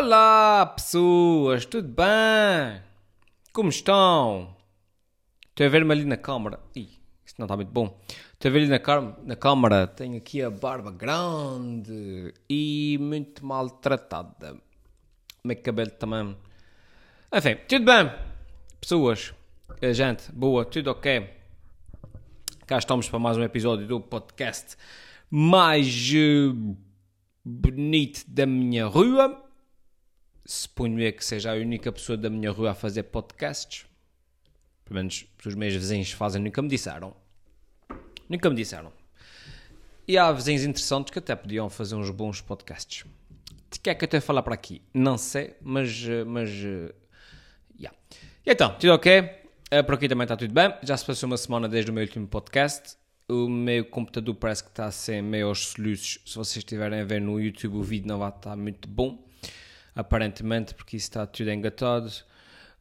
Olá, pessoas, tudo bem? Como estão? Estou a ver-me ali na câmara. Ih, isso não está muito bom. Estou a ver ali na, na câmara. Tenho aqui a barba grande e muito maltratada. O meu cabelo também. Enfim, tudo bem? Pessoas, eh, gente, boa, tudo ok? Cá estamos para mais um episódio do podcast mais eh, bonito da minha rua. Suponho eu que seja a única pessoa da minha rua a fazer podcasts. Pelo menos os meus vizinhos fazem, nunca me disseram. Nunca me disseram. E há vizinhos interessantes que até podiam fazer uns bons podcasts. De que é que eu estou a falar para aqui? Não sei, mas. eh, mas eh, yeah. E então, tudo ok? Eh, por aqui também está tudo bem. Já se passou uma semana desde o meu último podcast. O meu computador parece que está a ser meio aos soluços. Se vocês estiverem a ver no YouTube, o vídeo não vai estar muito bom. Aparentemente, porque isso está tudo engatado.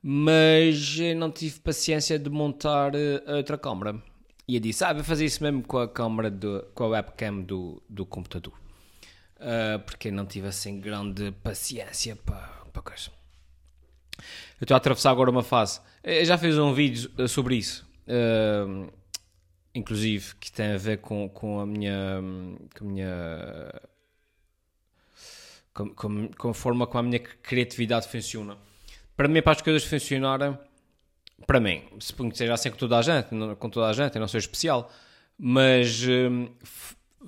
Mas eu não tive paciência de montar eh, outra câmera. E eu disse, ah, vou fazer isso mesmo com a câmera, do, com a webcam do, do computador. Ah, porque não tive assim grande paciência para, para coisa. Eu estou a atravessar agora uma fase. Eu já fiz um vídeo eh, sobre isso. eh, inclusive, que tem a ver com, com a minha. Com a minha. Com, com, com a forma como a minha criatividade funciona. Para mim, para as coisas funcionarem, para mim, que seja assim com toda a gente, não- com toda a gente, eu não sou especial, mas hum,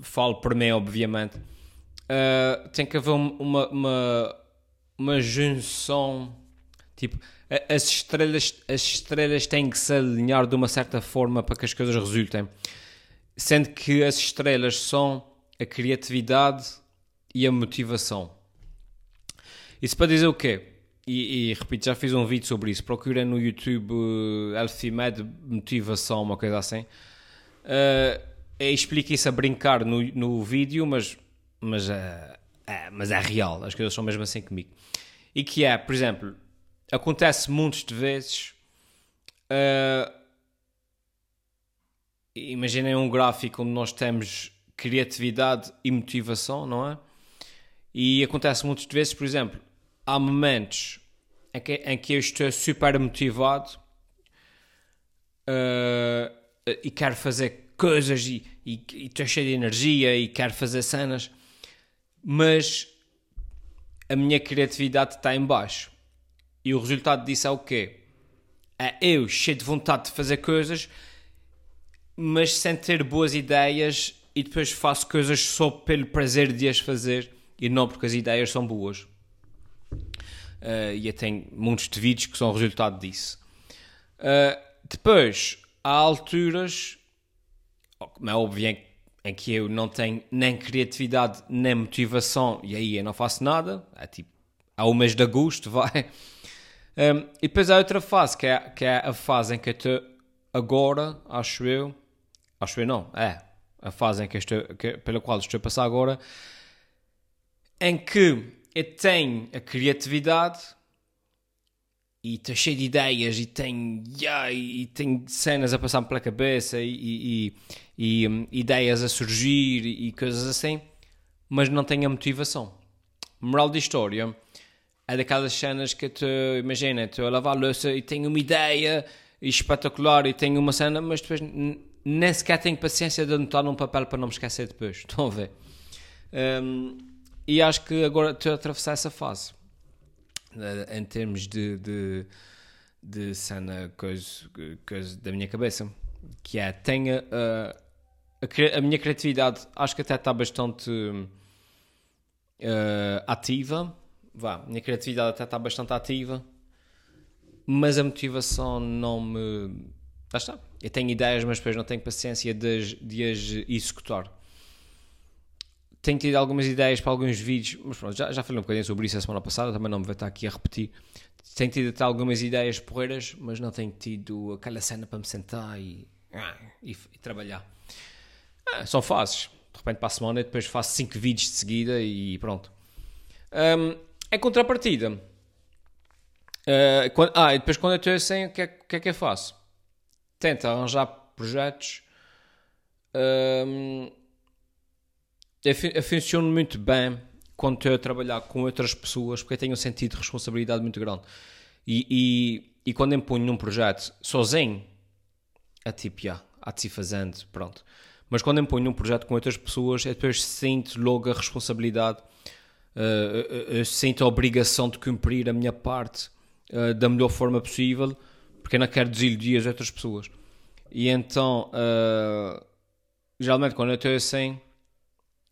falo por mim, obviamente. Uh, tem que haver um- uma, uma, uma junção, tipo, as estrelas, as estrelas têm que se alinhar de uma certa forma para que as coisas resultem, sendo que as estrelas são a criatividade e a motivação. Isso para dizer o quê? E, e, repito, já fiz um vídeo sobre isso. Procurem no YouTube uh, Elfimed Motivação, uma coisa assim. Uh, eu explico isso a brincar no, no vídeo, mas, mas, uh, é, mas é real. As coisas são mesmo assim comigo. E que é, por exemplo, acontece muitas de vezes. uh, imaginem um gráfico onde nós temos criatividade e motivação, não é? E acontece muitas vezes, por exemplo, há momentos em que, em que eu estou super motivado uh, e quero fazer coisas e, e, e estou cheio de energia e quero fazer cenas, mas a minha criatividade está em baixo. E o resultado disso é o quê? É eu cheio de vontade de fazer coisas, mas sem ter boas ideias e depois faço coisas só pelo prazer de as fazer e não porque as ideias são boas. Uh, e tenho muitos de vídeos que são resultado disso. Uh, depois, há alturas, como é óbvio, em, que eu não tenho nem criatividade nem motivação e aí eu não faço nada. É tipo, há o mês de agosto, vai. Um, e depois há outra fase, que é, que é a fase em que eu estou agora, acho eu. Acho eu não, é. A fase em que estou, que, pela qual estou a passar agora, em que tenho a criatividade e estou cheio de ideias e tenho, yeah, e tenho cenas a passar-me pela cabeça e, e, e, um, ideias a surgir e, coisas assim, mas não tenho a motivação. Moral da história é daquelas cenas que tu imagina, estou a lavar a louça e tenho uma ideia espetacular e tenho uma cena, mas depois nem sequer tenho paciência de anotar num papel para não me esquecer depois. Estão a ver? Um, e acho que agora estou a atravessar essa fase uh, em termos de, de, de cena, coisa, coisa da minha cabeça, que é tenha uh, a, a, minha criatividade, acho que até está bastante uh, ativa. Vá, a minha criatividade até está bastante ativa, mas a motivação não me. Lá está. Eu tenho ideias, mas depois não tenho paciência de, de as executar tenho tido algumas ideias para alguns vídeos, mas pronto, já, já falei um bocadinho sobre isso a semana passada, também não me vou estar aqui a repetir. Tenho tido até algumas ideias porreiras, mas não tenho tido aquela cena para me sentar e, ah, e, e trabalhar. Ah, são fases. De repente para a semana e depois faço 5 vídeos de seguida e pronto. Um, é contrapartida. Uh, quando- ah, e depois quando eu estou assim, o que, é, que é que eu faço? Tento arranjar projetos um, funciono muito bem quando estou a trabalhar com outras pessoas, porque eu tenho um sentido de responsabilidade muito grande. E, e, e quando empunho num projeto sozinho, é tipo, já, há de se fazendo, pronto. Mas quando empunho num projeto com outras pessoas, eu depois sinto logo a responsabilidade, uh, eu sinto a obrigação de cumprir a minha parte uh, da melhor forma possível, porque eu não quero desiludir as outras pessoas. E então, uh, geralmente quando eu estou assim,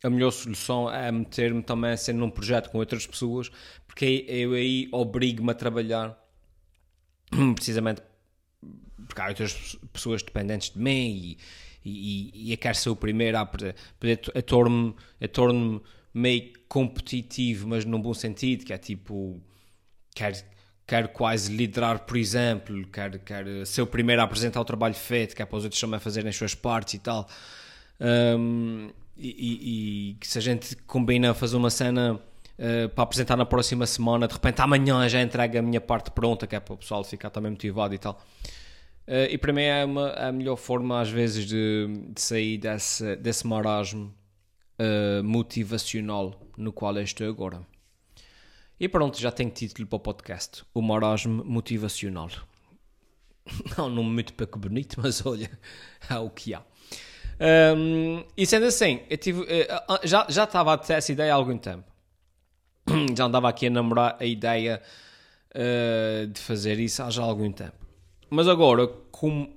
a melhor solução é meter-me também assim num projeto com outras pessoas, porque eu aí obrigo-me a trabalhar precisamente porque há outras pessoas dependentes de mim e, e, e eu quero ser o primeiro a, a, a torno-me torno meio competitivo, mas num bom sentido, que é tipo, quero, quero quase liderar, por exemplo, quero, quero ser o primeiro a apresentar o trabalho feito, que é para os outros também fazerem as suas partes e tal. Um, e, e, que se a gente combina fazer uma cena uh, para apresentar na próxima semana, de repente amanhã já entrega a minha parte pronta, que é para o pessoal ficar também motivado e tal. Uh, e para mim é uma, a melhor forma, às vezes, de, de sair desse, desse marasmo uh, motivacional no qual eu estou agora. E pronto, já tenho título para o podcast: O Marasmo Motivacional. Não, um nome muito pouco bonito, mas olha, é o que há. Um, e sendo assim, eu tive, uh, já, já estava a ter essa ideia há algum tempo. já andava aqui a namorar a ideia uh, de fazer isso há já algum tempo. Mas agora, como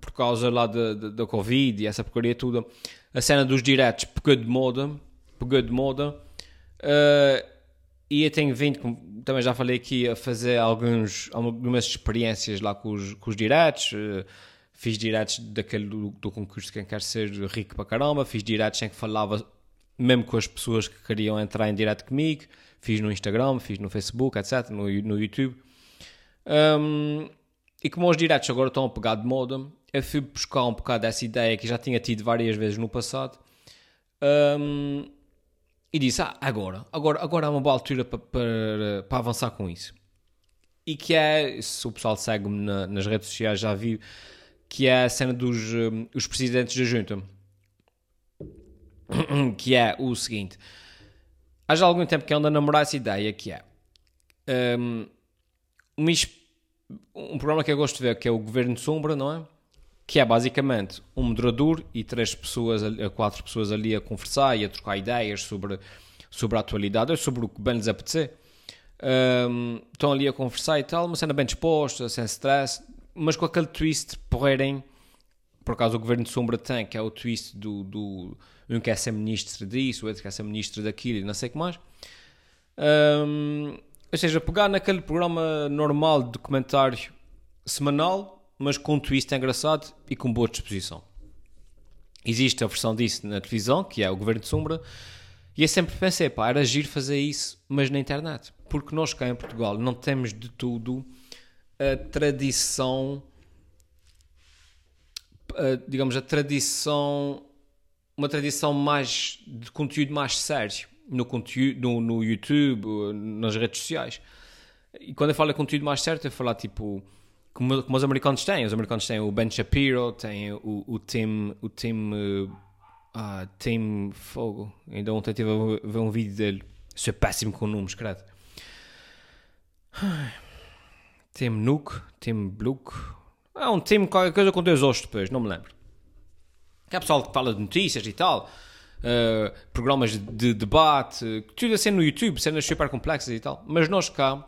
por causa lá da Covid e essa porcaria toda, a cena dos diretos pegou de moda, pegou de moda, uh, e eu tenho vindo, como também já falei aqui, a fazer alguns, algumas experiências lá com os, com os diretos, uh, fiz diretos daquele do, do concurso Quem Quer Ser Rico para Caramba, fiz diretos em que falava mesmo com as pessoas que queriam entrar em direto comigo, fiz no Instagram, fiz no Facebook, etc, no, no YouTube. Um, e como os diretos agora estão a pegar de moda, eu fui buscar um bocado dessa ideia que já tinha tido várias vezes no passado um, e disse: Ah, agora, agora, agora é uma boa altura para, para, para avançar com isso. E que é, se o pessoal segue-me na, nas redes sociais já viu, que é a cena dos um, os presidentes da junta. que é o seguinte: há já algum tempo que ando a namorar essa ideia, que é um, uma um programa que eu gosto de ver, que é o Governo de Sombra, não é? Que é basicamente um moderador e três pessoas, quatro pessoas ali a conversar e a trocar ideias sobre, sobre a atualidade sobre o que bem lhes apetecer. Um, estão ali a conversar e tal, uma cena bem disposta, sem stress, mas com aquele twist porreirem. Por acaso o Governo de Sombra tem, que é o twist do, do um quer ser ministro disso, outro quer ser ministro daquilo e não sei o que mais. Um, ou seja, pegar naquele programa normal de documentário semanal, mas com um twist engraçado e com boa disposição. Existe a versão disso na televisão, que é o Governo de Sombra, e eu sempre pensei, pá, era giro fazer isso, mas na internet. Porque nós cá em Portugal não temos de tudo a tradição, a, digamos, a tradição, uma tradição mais de conteúdo mais sério no, conteúdo, no, no YouTube, nas redes sociais. E quando eu falo de conteúdo mais certo, é falar tipo como, como, os americanos têm. Os americanos têm o Ben Shapiro, têm o, o Tim, o Tim, uh, uh, Tim Fogo. Ainda ontem estive a ver um vídeo dele. Sou péssimo com nomes, credo. Tim Nook, Tim Bluke. É um Tim qualquer coisa com dois ossos depois, não me lembro. Que é pessoal que fala de notícias e tal. Uh, programas de debate, tudo assim no YouTube, cenas super complexas e tal. Mas nós cá uh,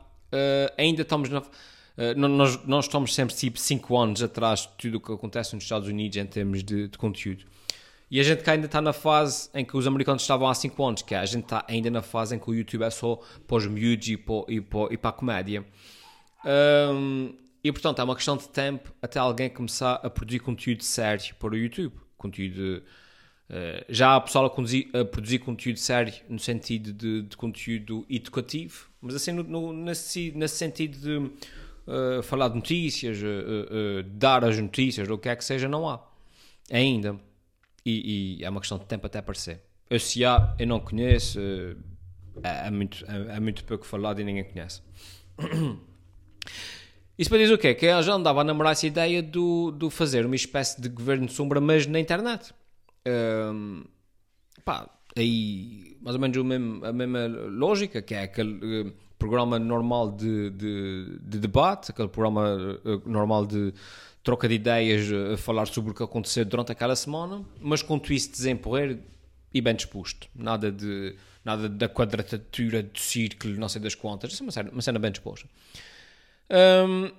ainda estamos na. Uh, nós, nós estamos sempre tipo 5 anos atrás de tudo o que acontece nos Estados Unidos em termos de, de, conteúdo. E a gente cá ainda está na fase em que os americanos estavam há 5 anos, que é, a gente está ainda na fase em que o YouTube é só para os miúdos e para, e para, e para a comédia. Um, e portanto é uma questão de tempo até alguém começar a produzir conteúdo sério para o YouTube. Conteúdo Uh, já há pessoal a, conduzir, a, produzir conteúdo sério no sentido de, de conteúdo educativo, mas assim no, no, nesse, nesse sentido de uh, falar de notícias, uh, dar as notícias, ou o que é que seja, não há ainda. E, e, é uma questão de tempo até aparecer. Eu, se há, eu não conheço, é, é, muito, é, é, muito pouco falado e ninguém conhece. Isso para dizer o quê? Que eu já andava a namorar essa ideia do, do fazer uma espécie de governo de sombra, mas na internet. Um, pá, aí mais ou menos a mesma, a mesma lógica, que é aquele uh, programa normal de, de, de, debate, aquele programa uh, normal de troca de ideias, a falar sobre o que aconteceu durante aquela semana, mas com twists em porrer e bem disposto. Nada de nada da quadratura do círculo, não sei das quantas. Isso é uma cena, uma cena bem disposta. Um,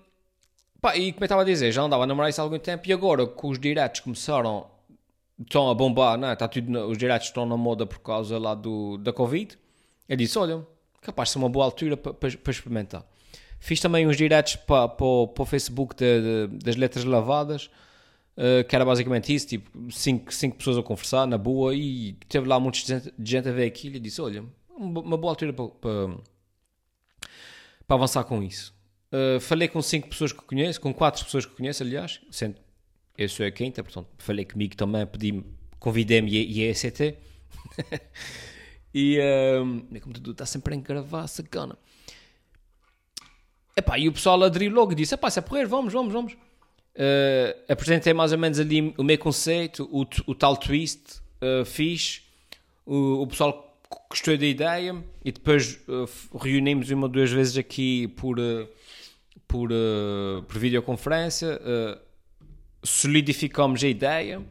pá, e como eu estava a dizer, já andava a namorar isso há algum tempo e agora que os diretos começaram estão a bombar, não é? Está tudo, os diretos estão na moda por causa lá do, da Covid. Eu disse: olha, capaz de ser uma boa altura para, experimentar. Fiz também uns diretos para, para, para o Facebook de, de, das letras lavadas, uh, que era basicamente isso: tipo, cinco, cinco pessoas a conversar na boa, e teve lá muita gente, gente a ver aquilo. E disse: olha, uma boa altura para, para, para avançar com isso. Uh, falei com cinco pessoas que conheço, com quatro pessoas que conheço, aliás, sendo eu sou a quinta, portanto, falei comigo também, pedi convidei-me e, a ECT. e um, meu computador está sempre a engravar, sacana. Epá, e o pessoal aderiu logo e disse: Epá, se é porrer, vamos, vamos, vamos. Uh, apresentei mais ou menos ali o meu conceito, o, o tal twist, uh, fiz. O, o pessoal gostou da ideia e depois uh, reunimos uma ou duas vezes aqui por, uh, por, uh, por videoconferência. Uh, solidificamos a ideia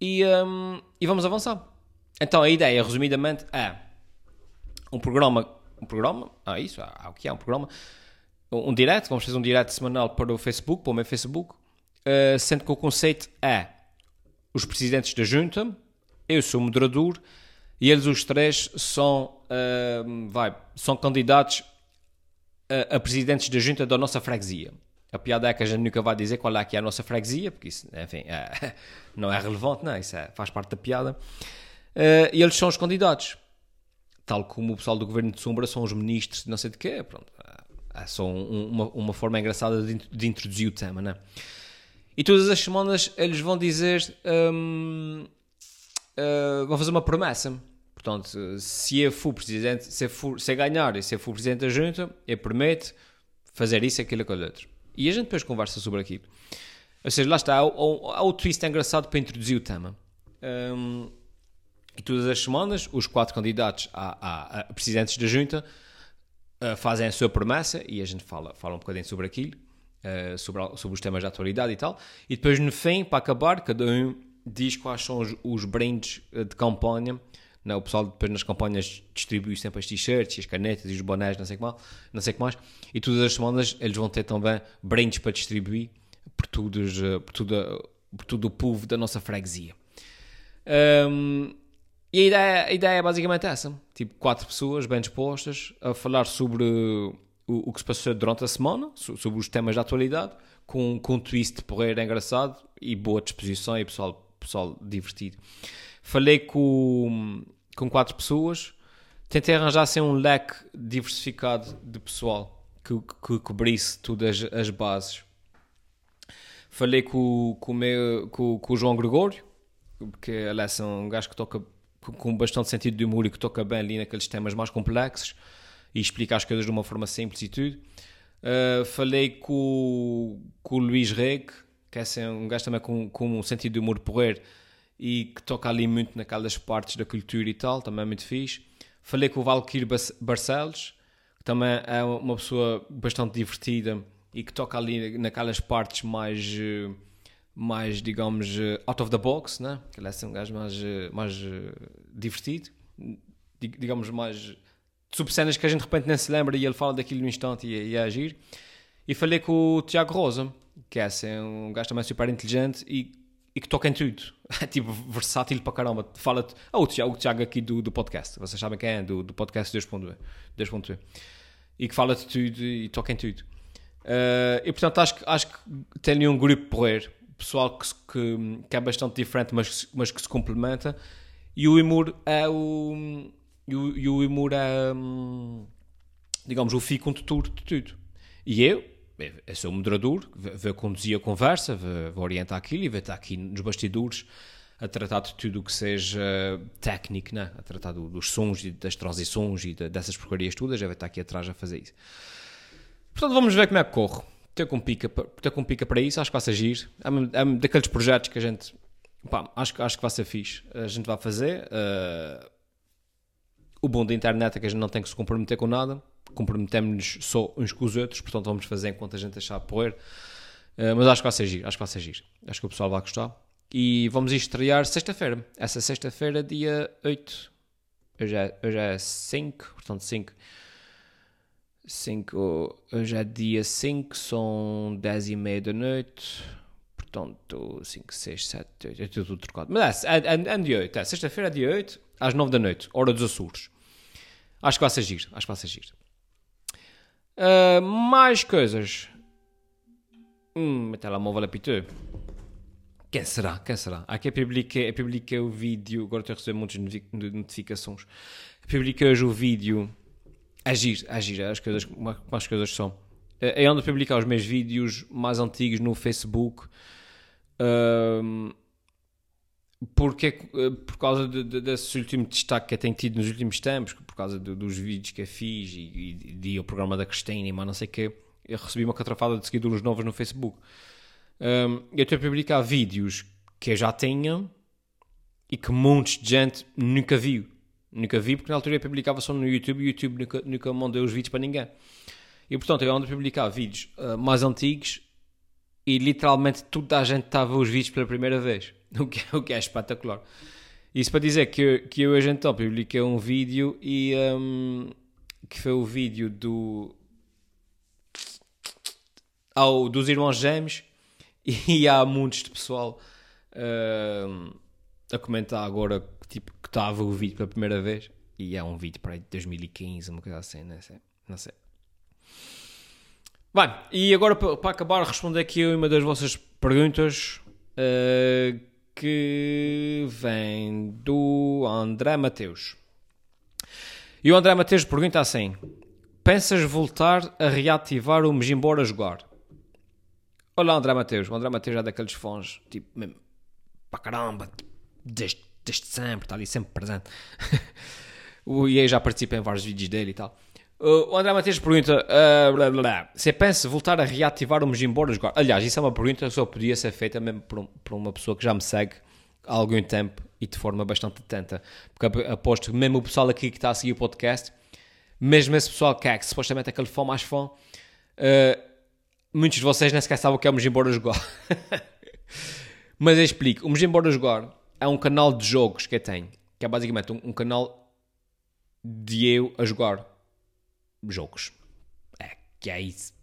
e, um, e vamos avançar. Então a ideia, resumidamente, é um programa. Um programa? Ah, isso, ah, o que é um programa? Um, um direct, vamos fazer um direct semanal para o Facebook, para o meu Facebook, uh, sendo que o conceito é os presidentes da junta, eu sou o moderador e eles os três são, uh, vai, são candidatos a, a presidentes da junta da nossa freguesia. A piada é que a gente nunca vai dizer qual é que é a nossa freguesia, porque isso, enfim, é, não é relevante, não é? Isso é, faz parte da piada. Uh, e eles são os candidatos. Tal como o pessoal do governo de Sombra são os ministros de não sei de quê. Pronto, é, é só um, uma, uma forma engraçada de, de, introduzir o tema, né? E todas as semanas eles vão dizer. Um, uh, eh, vão fazer uma promessa. Portanto, se eu for presidente, se eu, for, se eu ganhar e se eu for presidente da junta, eu prometo fazer isso, aquilo, aquilo outro. E a gente depois conversa sobre aquilo. Ou seja, lá está, há, há, há o twist engraçado para introduzir o tema. Um, e todas as semanas, os quatro candidatos a, a, a presidentes da junta uh, fazem a sua promessa e a gente fala, fala um bocadinho sobre aquilo, uh, sobre, sobre os temas da atualidade e tal. E depois, no fim, para acabar, cada um diz quais são os, os brindes de campanha não, né? o pessoal depois nas campanhas distribui sempre as t-shirts, as canetas e os bonés, não sei, que mais, não sei que mais. E todas as semanas eles vão ter também brindes para distribuir por, todos, eh, por, tudo, por todo o povo da nossa freguesia. Um, e a ideia, a ideia é basicamente essa: tipo, quatro pessoas bem dispostas a falar sobre o, o que se passou durante a semana, sobre os temas da atualidade, com, com um twist porreiro engraçado e boa disposição e pessoal, pessoal divertido. Falei com, com quatro pessoas, tentei arranjar assim, um leque diversificado de pessoal que, que cobrisse todas as, as bases. Falei com, com, o meu, com, com o João Gregório, porque ele é um gajo que toca com bastante sentido de humor e que toca bem ali naqueles temas mais complexos e explica as coisas de uma forma simples e tudo. Uh, falei com, com o Luís Reg, que é assim, um gajo também com, com um sentido de humor porreiro e que toca ali muito naquelas partes da cultura e tal, também é muito fixe. Falei com o Valkyrie Barcelos, que também é uma pessoa bastante divertida e que toca ali naquelas partes mais, eh, mais digamos, eh, out of the box, né? que ele é assim um gajo mais, eh, mais divertido, digamos, mais sobre cenas que a gente de repente nem se lembra e ele fala daquilo no instante e, e é agir. E falei com o Tiago Rosa, que é assim, um gajo também super inteligente e e que toca em tudo. É tipo versátil para caramba. Fala-te. Ah, o Tiago, o Tiago aqui do, do podcast. Vocês sabem quem é? Do, do podcast 2.2. E que fala de tudo e toca em tudo. Uh, e portanto acho, acho que tem um grupo porreiro. Pessoal que, que, que, é bastante diferente, mas, mas que se complementa. E o Imur é o. E o, e o Imur é. Hum, digamos, o fio condutor de tudo. E eu, eu sou moderador, vou conduzir a conversa, vou orientar aquilo e vou estar aqui nos bastidores a tratar de tudo o que seja técnico, né? a tratar do, dos sons e das transições e de, dessas porcarias todas, já vai estar aqui atrás a fazer isso. Portanto, vamos ver como é que corre. Ter com pica, para isso, acho que vai agir. É, é daqueles projetos que a gente Pá, acho, acho que vai ser fixe. A gente vai fazer. Uh, o bom da internet é que a gente não tem que se comprometer com nada. Comprometemos-nos só uns com os outros, portanto vamos fazer enquanto a gente achar poder. Uh, mas acho que vai ser giro, acho que vai ser giro. Acho que o pessoal vai gostar. E vamos estrear sexta-feira. Essa sexta-feira, dia 8. Hoje é, hoje é 5, portanto 5. 5, hoje é dia 5, são 10 e meia da noite. Portanto, 5, 6, 7, 8, é tudo trocado. Mas é, é, é, é dia 8, é. Sexta-feira dia 8, às 9 da noite, hora dos Açores. Acho que vai ser giro, acho que vai ser giro. Uh, mais coisas. Hum, meu telemóvel apitou. Quem será? Quem será? Aqui publiquei, publiquei o vídeo, agora estou a receber muitas notificações. Publiquei hoje o vídeo. Agir, agir, as coisas, como as coisas são. Ando a publicar os meus vídeos mais antigos no Facebook. Um, porque, eh, por causa de, de, desse último destaque que eu tenho tido nos últimos tempos, por causa de, dos vídeos que eu fiz e, e, e o programa da Cristina e mais não sei o que, eu recebi uma catrafada de seguidores novos no Facebook. Um, eu estou a publicar vídeos que eu já tinha e que muitos de gente nunca viu. Nunca vi, porque na altura eu publicava só no YouTube e o YouTube nunca, nunca mandou os vídeos para ninguém. E portanto eu ando a publicar vídeos uh, mais antigos e literalmente toda a gente estava os vídeos pela primeira vez. O que, é, o que é espetacular. Isso para dizer que, eu, que eu hoje então publiquei um vídeo e um, que foi o vídeo do ao, dos irmãos gêmeos e há muitos de pessoal uh, a comentar agora tipo, que estava o vídeo pela primeira vez e é um vídeo para aí de 2015, uma coisa assim, não sei. Não sei. Bem, e agora para, acabar, responder aqui uma das vossas perguntas uh, que vem do André Mateus. E o André Mateus pergunta assim: Pensas voltar a reativar o Mejimbora jogar? Olá, André Mateus. O André Mateus é daqueles fãs, tipo, mesmo, para caramba, desde, desde sempre, está ali sempre presente. e aí já participa em vários vídeos dele e tal. O André Mateus pergunta: uh, blá, blá, Você pensa voltar a reativar o Mejimbora agora? Aliás, isso é uma pergunta que só podia ser feita mesmo por, por, uma pessoa que já me segue há algum tempo e de forma bastante atenta. Porque aposto que mesmo o pessoal aqui que está a seguir o podcast, mesmo esse pessoal que é que supostamente é aquele fã mais fã, uh, muitos de vocês nem sequer sabem o que é o Mejimbora Jogar. Mas eu explico. O Mejimbora Jogar é um canal de jogos que eu tenho. Que é basicamente um, um canal de eu a jogar jogos. É, que é isso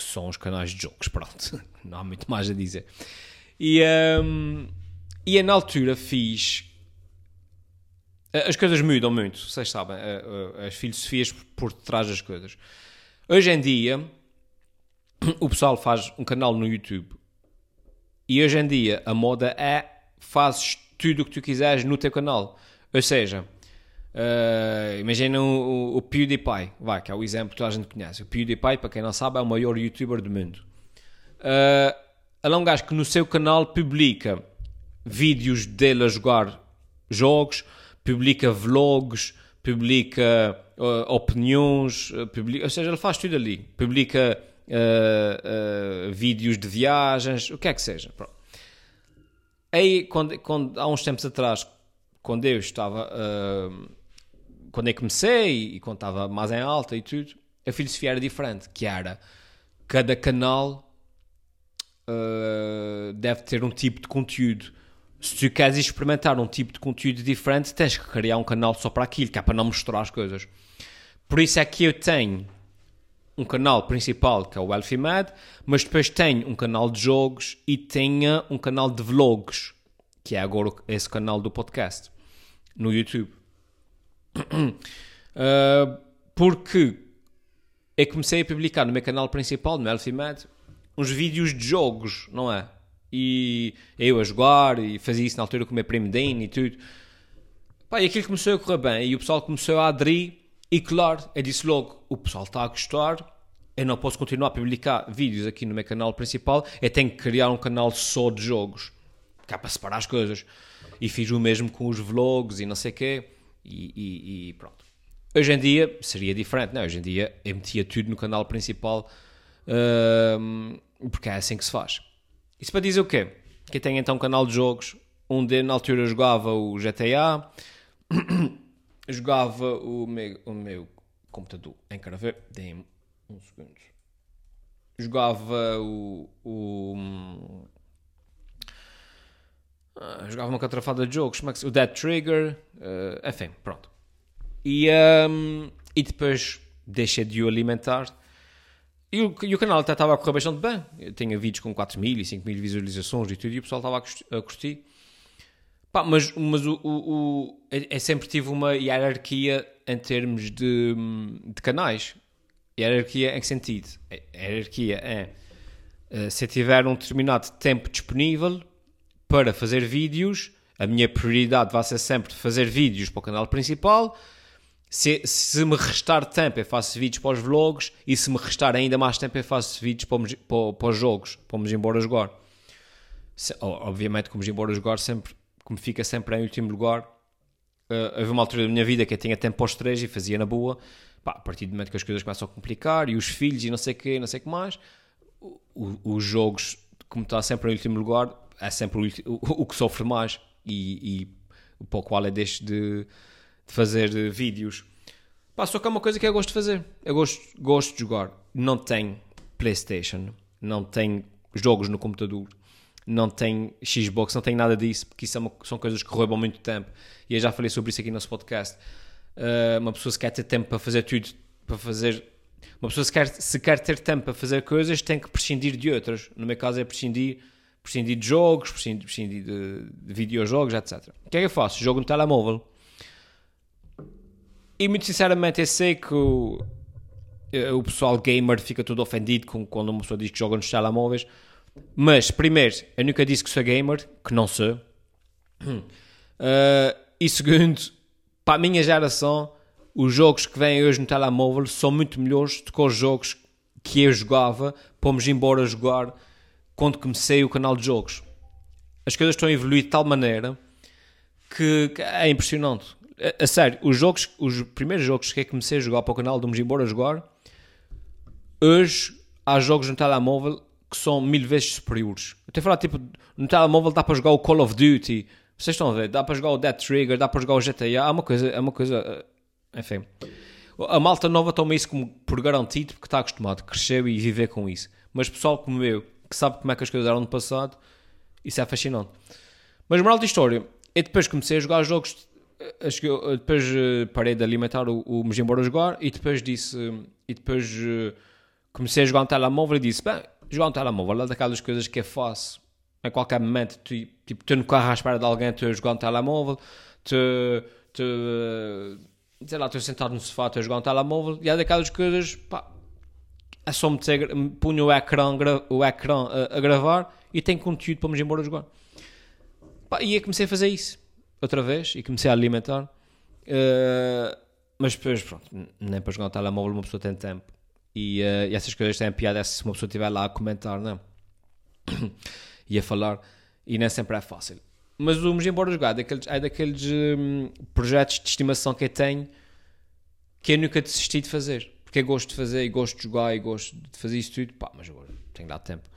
que são os canais de jogos, pronto. Não há muito mais a dizer. E, um, e eu, na altura fiz... As coisas mudam muito, vocês sabem, as filosofias por trás das coisas. Hoje em dia o pessoal faz um canal no YouTube e hoje em dia a moda é fazes tudo o que tu quiseres no teu canal. Ou seja, uh, imagina o, o, PewDiePie, vai, que é o exemplo que toda a gente conhece. O PewDiePie, para quem não sabe, é o maior youtuber do mundo. Uh, ele é um gajo que no seu canal publica vídeos dele a jogar jogos, publica vlogs, publica uh, opiniões, publica, ou seja, ele faz tudo ali. Publica uh, vídeos de viagens, o que é que seja. Pronto. Aí, quando, quando, há uns tempos atrás, quando eu estava. Uh, quando eu comecei e quando estava mais em alta e tudo, a filosofia era diferente, que era cada canal deve ter um tipo de conteúdo. Se tu queres experimentar um tipo de conteúdo diferente, tens que criar um canal só para aquilo, que é para não misturar as coisas. Por isso é que eu tenho um canal principal que é o Elfie Mad, mas depois tenho um canal de jogos e tenho um canal de vlogs, que é agora esse canal do podcast no YouTube. Uh, porque eu comecei a publicar no meu canal principal, no Elfie Mad, uns vídeos de jogos, não é? E eu a jogar e fazia isso na altura com o meu primo Dane e tudo. Pá, e aquilo começou a correr bem e o pessoal começou a aderir e claro, eu disse logo, o pessoal está a gostar, eu não posso continuar a publicar vídeos aqui no meu canal principal, eu tenho que criar um canal só de jogos, cá para separar as coisas. E fiz o mesmo com os vlogs e não sei o quê, e, e, e, pronto. Hoje em dia seria diferente, não? É? Hoje em dia eu metia tudo no canal principal, porque é assim que se faz. Isso para dizer o quê? Que eu então um canal de jogos, onde na altura jogava o GTA, jogava o meu, o meu computador em ver, dê-me um segundo. Jogava o, o Uh, jogava uma catrafada de jogos, como é que, o Dead Trigger, uh, enfim, pronto. E, um, e depois deixei de o alimentar. E o, e o canal até estava a correr bastante bem. Eu tinha vídeos com 4 mil e 5 mil visualizações e tudo, e o pessoal estava a curtir. Pá, mas mas o, o, o, eu sempre tive uma hierarquia em termos de, de canais. Hierarquia em que sentido? A hierarquia é uh, se tiver um determinado tempo disponível para fazer vídeos, a minha prioridade vai ser sempre fazer vídeos para o canal principal. Se, se me restar tempo, eu faço vídeos para os vlogs. E se me restar ainda mais tempo, eu faço vídeos para, para, para os jogos, o embora jogar. Se, obviamente, como embora jogar, sempre, como fica sempre em último lugar. Uh, houve uma altura da minha vida que eu tinha tempo para os três e fazia na boa. Pá, a partir do momento que as coisas começam a complicar e os filhos e não sei o que, não sei o que mais, o, o, os jogos, como está sempre em último lugar, é sempre o, o, o que sofre mais e, e para o qual é deixo de, de fazer vídeos. Pá, só que é uma coisa que eu gosto de fazer. Eu gosto, gosto de jogar. Não tenho Playstation, não tenho jogos no computador, não tenho Xbox, não tenho nada disso, porque isso é uma, são coisas que roubam muito tempo. E eu já falei sobre isso aqui no nosso podcast. Uh, uma pessoa se quer ter tempo para fazer tudo, para fazer. Uma pessoa se quer, se quer ter tempo para fazer coisas, tem que prescindir de outras. No meu caso é prescindir prescindir de jogos, prescindir, prescindir de, de videojogos, etc. O que é que eu faço? Jogo no telemóvel. E muito sinceramente eu sei que o, eh, o pessoal gamer fica todo ofendido com, quando uma pessoa diz que joga nos telemóveis. Mas, primeiro, eu nunca disse que sou gamer, que não sou. Uh, e segundo, para a minha geração, os jogos que vêm hoje no telemóvel são muito melhores do que os jogos que eu jogava, pomos embora jogar quando comecei o canal de jogos. As coisas estão a evoluir de tal maneira que, que é impressionante. A, sério, os jogos, os primeiros jogos que eu comecei a jogar para o canal, de embora jogar, hoje há jogos no telemóvel que são mil vezes superiores. Eu tenho a falar, tipo, no telemóvel dá para jogar o Call of Duty, vocês estão a ver, dá para jogar o Dead Trigger, dá para jogar o GTA, é uma coisa, é uma coisa, eh, enfim. A malta nova toma isso como por garantido porque está acostumado, cresceu e viver com isso. Mas pessoal como eu, que sabe como é que as coisas eram no passado, isso é fascinante. Mas moral da história, eu depois comecei a jogar jogos, eh, depois eh, parei de alimentar o, o me embora jogar e depois disse, e depois eh, comecei a jogar um telemóvel e disse, bem, jogar um telemóvel é daquelas coisas que eu faço em qualquer momento, tu, tipo, estou no carro à espera de alguém, a jogar um telemóvel, tu, tu, sei lá, estou sentado no sofá, estou a jogar um telemóvel, e é daquelas coisas, pá, é só meter, punho o ecrã, o ecrã a, a, gravar e tenho conteúdo para me embora jogar. Pá, e eu comecei a fazer isso outra vez e comecei a alimentar. Uh, mas depois, pronto, nem para jogar um telemóvel uma pessoa tem tempo. E, uh, e essas coisas têm piada se uma pessoa estiver lá a comentar, não? e a falar. E nem sempre é fácil. Mas Me Embora Jogar daqueles, é daqueles um, projetos de estimação que eu tenho que eu nunca desisti de fazer porque eu gosto de fazer e gosto de jogar e gosto de fazer isso tudo, pá, mas agora tenho dado tempo.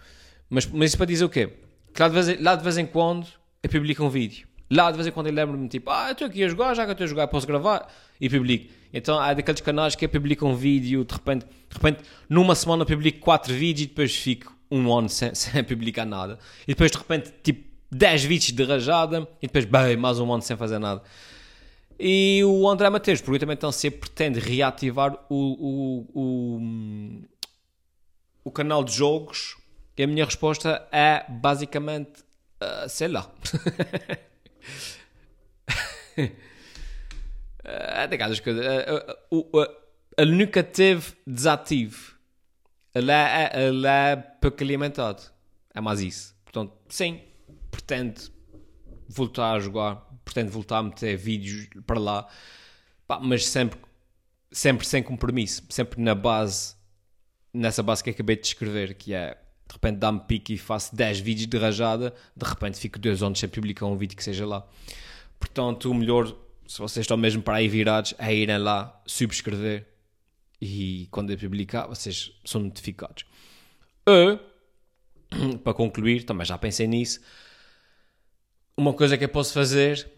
Mas, mas isso para dizer o quê? Que lá de, vez, lá de vez em quando eu publico um vídeo. Lá de vez em quando eu lembro-me, tipo, ah, estou aqui a jogar, já que estou a jogar, posso gravar e publico. Então há daqueles canais que eu publico um vídeo, de repente, de repente numa semana eu publico 4 vídeos e depois fico um ano sem, sem publicar nada. E depois de repente, tipo, 10 vídeos de rajada e depois, bem, mais um ano sem fazer nada. E o André Mateus pergunta-me então se pretende reativar o, o, o, o, canal de jogos. E a minha resposta é basicamente, uh, sei lá. é daquelas coisas. Uh, ele nunca teve desativo. Ele é, ele é alimentado. É mais isso. Portanto, sim, pretende voltar a jogar pretendo voltar a meter vídeos para lá, pá, mas sempre, sempre sem compromisso, sempre na base, nessa base que acabei de escrever, que é de repente dá-me pique e faço 10 vídeos de rajada, de repente fico dois anos sem publicar um vídeo que seja lá. Portanto, o melhor, se vocês estão mesmo para aí virados, é irem lá subscrever e quando eu publicar, vocês são notificados. E, para concluir, também já pensei nisso, uma coisa que eu posso fazer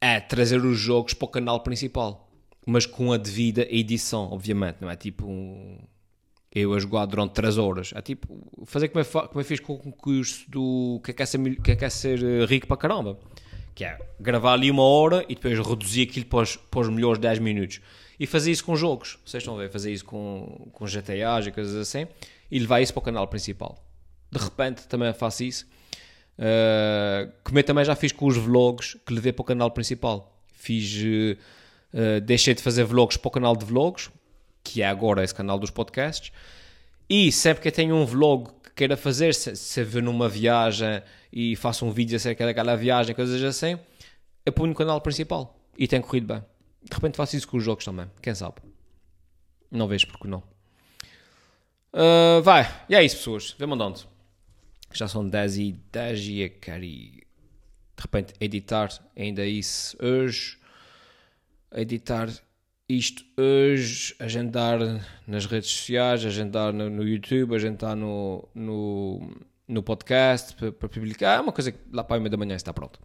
é trazer os jogos para o canal principal, mas com a devida edição, obviamente, não é tipo um, eu a jogar durante 3 horas. É tipo fazer como eu, como eu fiz com o concurso do que é, que é, ser, que é, que é ser eh, rico para caramba, que é gravar ali uma hora e depois reduzir aquilo para os, para os melhores 10 minutos. E fazer isso com jogos, vocês estão a ver, fazer isso com, com GTAs e coisas assim, e levar isso para o canal principal. De repente também faço isso. Uh, como eu também já fiz com os vlogs que levei para o canal principal. Fiz, uh, deixei de fazer vlogs para o canal de vlogs, que é agora esse canal dos podcasts. E sempre que eu tenho um vlog que queira fazer, se, se vê numa viagem e faço um vídeo acerca daquela viagem, coisas assim, eu ponho no canal principal. E tem corrido bem. De repente faço isso com os jogos também, quem sabe. Não vejo porque não. Uh, vai, e é isso, pessoas. Vê-me onde já são 10 e 10 e eu quero de repente editar ainda isso hoje, editar isto hoje, agendar nas redes sociais, agendar no, no YouTube, agendar no, no, no podcast para, para, publicar, é uma coisa que lá para a meia da manhã está pronto.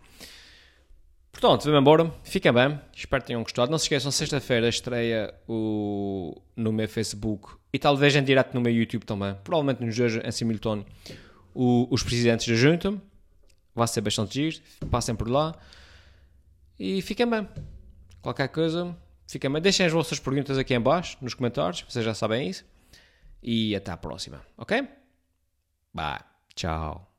Portanto, vamos embora, fiquem bem, espero que tenham gostado. Não se esqueçam, sexta-feira estreia o, no meu Facebook e talvez em direto no meu YouTube também, provavelmente nos dois em simultâneo o, os presidentes da junta. Vai ser bastante giro. Passem por lá. E fiquem bem. Qualquer coisa, fiquem bem. Deixem as vossas perguntas aqui em baixo, nos comentários. Vocês já sabem isso. E até à próxima. Ok? Bye. Tchau.